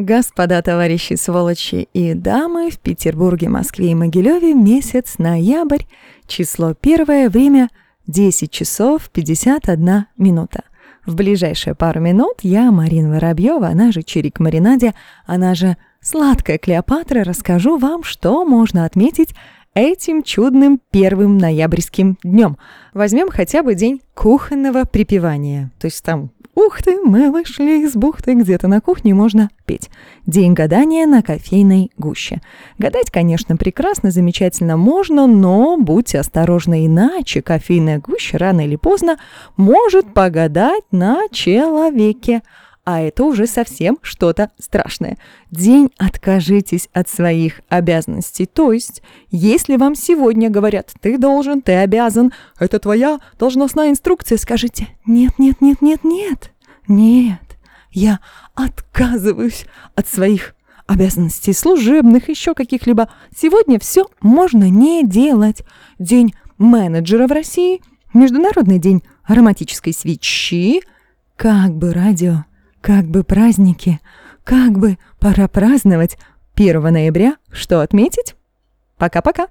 Господа, товарищи, сволочи и дамы, в Петербурге, Москве и Могилеве месяц ноябрь, число первое, время 10 часов 51 минута. В ближайшие пару минут я, Марина Воробьева, она же Чирик Маринаде, она же Сладкая Клеопатра, расскажу вам, что можно отметить этим чудным первым ноябрьским днем. Возьмем хотя бы день кухонного припевания. То есть там Ух ты, мы вышли из бухты, где-то на кухне можно петь. День гадания на кофейной гуще. Гадать, конечно, прекрасно, замечательно можно, но будьте осторожны, иначе кофейная гуща рано или поздно может погадать на человеке а это уже совсем что-то страшное. День откажитесь от своих обязанностей. То есть, если вам сегодня говорят, ты должен, ты обязан, это твоя должностная инструкция, скажите, нет, нет, нет, нет, нет, нет, я отказываюсь от своих обязанностей служебных, еще каких-либо. Сегодня все можно не делать. День менеджера в России, Международный день ароматической свечи, как бы радио как бы праздники, как бы пора праздновать 1 ноября. Что отметить? Пока-пока.